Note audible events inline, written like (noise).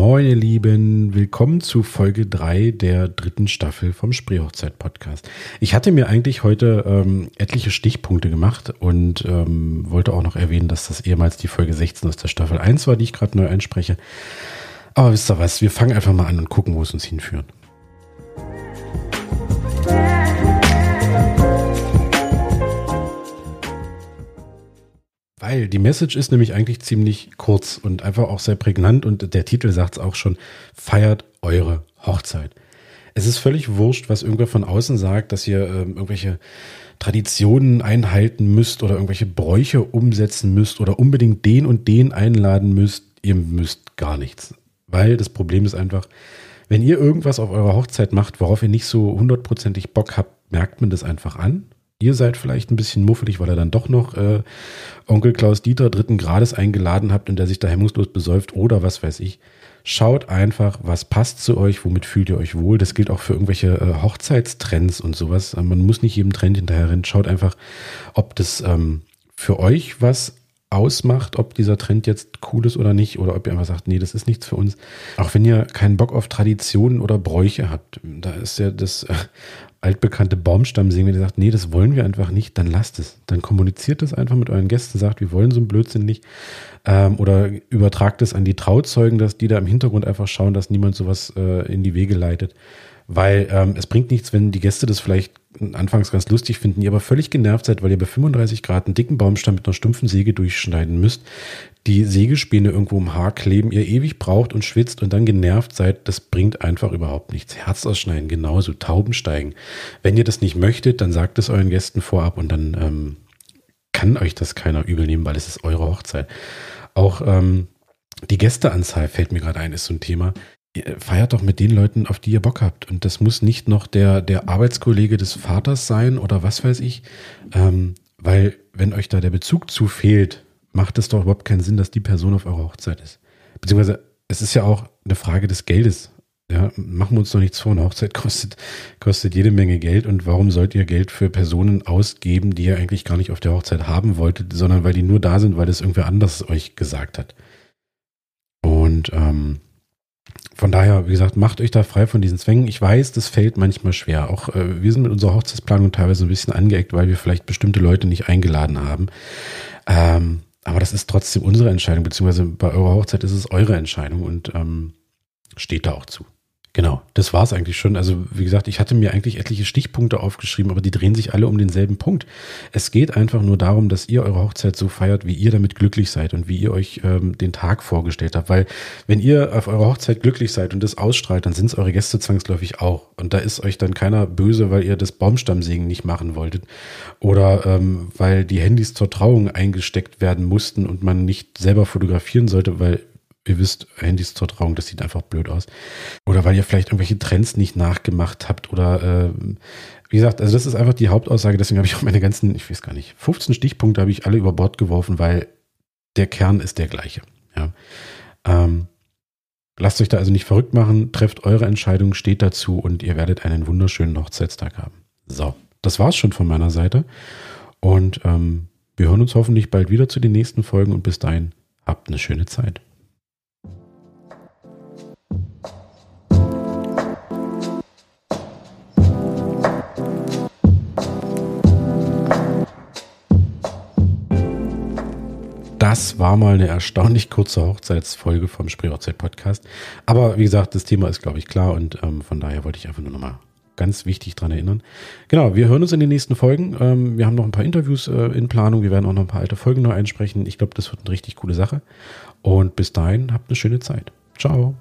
Moin, ihr Lieben. Willkommen zu Folge 3 der dritten Staffel vom Spreehochzeit-Podcast. Ich hatte mir eigentlich heute ähm, etliche Stichpunkte gemacht und ähm, wollte auch noch erwähnen, dass das ehemals die Folge 16 aus der Staffel 1 war, die ich gerade neu einspreche. Aber wisst ihr was, wir fangen einfach mal an und gucken, wo es uns hinführt. Weil die Message ist nämlich eigentlich ziemlich kurz und einfach auch sehr prägnant und der Titel sagt es auch schon, feiert eure Hochzeit. Es ist völlig wurscht, was irgendwer von außen sagt, dass ihr äh, irgendwelche Traditionen einhalten müsst oder irgendwelche Bräuche umsetzen müsst oder unbedingt den und den einladen müsst. Ihr müsst gar nichts. Weil das Problem ist einfach, wenn ihr irgendwas auf eurer Hochzeit macht, worauf ihr nicht so hundertprozentig Bock habt, merkt man das einfach an Ihr seid vielleicht ein bisschen muffelig, weil ihr dann doch noch äh, Onkel Klaus Dieter dritten Grades eingeladen habt und der sich da hemmungslos besäuft oder was weiß ich. Schaut einfach, was passt zu euch, womit fühlt ihr euch wohl. Das gilt auch für irgendwelche äh, Hochzeitstrends und sowas. Man muss nicht jedem Trend hinterherrennen. Schaut einfach, ob das ähm, für euch was ausmacht, ob dieser Trend jetzt cool ist oder nicht, oder ob ihr einfach sagt, nee, das ist nichts für uns. Auch wenn ihr keinen Bock auf Traditionen oder Bräuche habt, da ist ja das äh, altbekannte Baumstamm singen, wenn ihr sagt, nee, das wollen wir einfach nicht, dann lasst es. Dann kommuniziert das einfach mit euren Gästen, sagt, wir wollen so einen Blödsinn nicht. Ähm, oder übertragt es an die Trauzeugen, dass die da im Hintergrund einfach schauen, dass niemand sowas äh, in die Wege leitet. Weil ähm, es bringt nichts, wenn die Gäste das vielleicht anfangs ganz lustig finden, ihr aber völlig genervt seid, weil ihr bei 35 Grad einen dicken Baumstamm mit einer stumpfen Säge durchschneiden müsst, die Sägespäne irgendwo im Haar kleben, ihr ewig braucht und schwitzt und dann genervt seid, das bringt einfach überhaupt nichts. Herz ausschneiden, genauso, Tauben steigen. Wenn ihr das nicht möchtet, dann sagt es euren Gästen vorab und dann ähm, kann euch das keiner übel nehmen, weil es ist eure Hochzeit. Auch ähm, die Gästeanzahl fällt mir gerade ein, ist so ein Thema feiert doch mit den Leuten, auf die ihr Bock habt. Und das muss nicht noch der, der Arbeitskollege des Vaters sein oder was weiß ich. Ähm, weil, wenn euch da der Bezug zu fehlt, macht es doch überhaupt keinen Sinn, dass die Person auf eurer Hochzeit ist. Beziehungsweise, es ist ja auch eine Frage des Geldes. Ja, machen wir uns doch nichts vor. Eine Hochzeit (laughs) kostet, kostet jede Menge Geld. Und warum sollt ihr Geld für Personen ausgeben, die ihr eigentlich gar nicht auf der Hochzeit haben wolltet, sondern weil die nur da sind, weil es irgendwer anders euch gesagt hat? Und ähm, von daher, wie gesagt, macht euch da frei von diesen Zwängen. Ich weiß, das fällt manchmal schwer. Auch äh, wir sind mit unserer Hochzeitsplanung teilweise ein bisschen angeeckt, weil wir vielleicht bestimmte Leute nicht eingeladen haben. Ähm, aber das ist trotzdem unsere Entscheidung, beziehungsweise bei eurer Hochzeit ist es eure Entscheidung und ähm, steht da auch zu. Genau, das war es eigentlich schon. Also wie gesagt, ich hatte mir eigentlich etliche Stichpunkte aufgeschrieben, aber die drehen sich alle um denselben Punkt. Es geht einfach nur darum, dass ihr eure Hochzeit so feiert, wie ihr damit glücklich seid und wie ihr euch ähm, den Tag vorgestellt habt. Weil wenn ihr auf eurer Hochzeit glücklich seid und das ausstrahlt, dann sind es eure Gäste zwangsläufig auch. Und da ist euch dann keiner böse, weil ihr das Baumstammsägen nicht machen wolltet oder ähm, weil die Handys zur Trauung eingesteckt werden mussten und man nicht selber fotografieren sollte, weil ihr wisst, Handys zur Trauung, das sieht einfach blöd aus. Oder weil ihr vielleicht irgendwelche Trends nicht nachgemacht habt oder äh, wie gesagt, also das ist einfach die Hauptaussage, deswegen habe ich auch meine ganzen, ich weiß gar nicht, 15 Stichpunkte habe ich alle über Bord geworfen, weil der Kern ist der gleiche. Ja. Ähm, lasst euch da also nicht verrückt machen, trefft eure Entscheidung, steht dazu und ihr werdet einen wunderschönen Hochzeitstag haben. So, das war's schon von meiner Seite. Und ähm, wir hören uns hoffentlich bald wieder zu den nächsten Folgen und bis dahin habt eine schöne Zeit. Das war mal eine erstaunlich kurze Hochzeitsfolge vom Spreehochzeit-Podcast. Aber wie gesagt, das Thema ist, glaube ich, klar und ähm, von daher wollte ich einfach nur nochmal ganz wichtig dran erinnern. Genau, wir hören uns in den nächsten Folgen. Ähm, wir haben noch ein paar Interviews äh, in Planung. Wir werden auch noch ein paar alte Folgen neu einsprechen. Ich glaube, das wird eine richtig coole Sache. Und bis dahin, habt eine schöne Zeit. Ciao.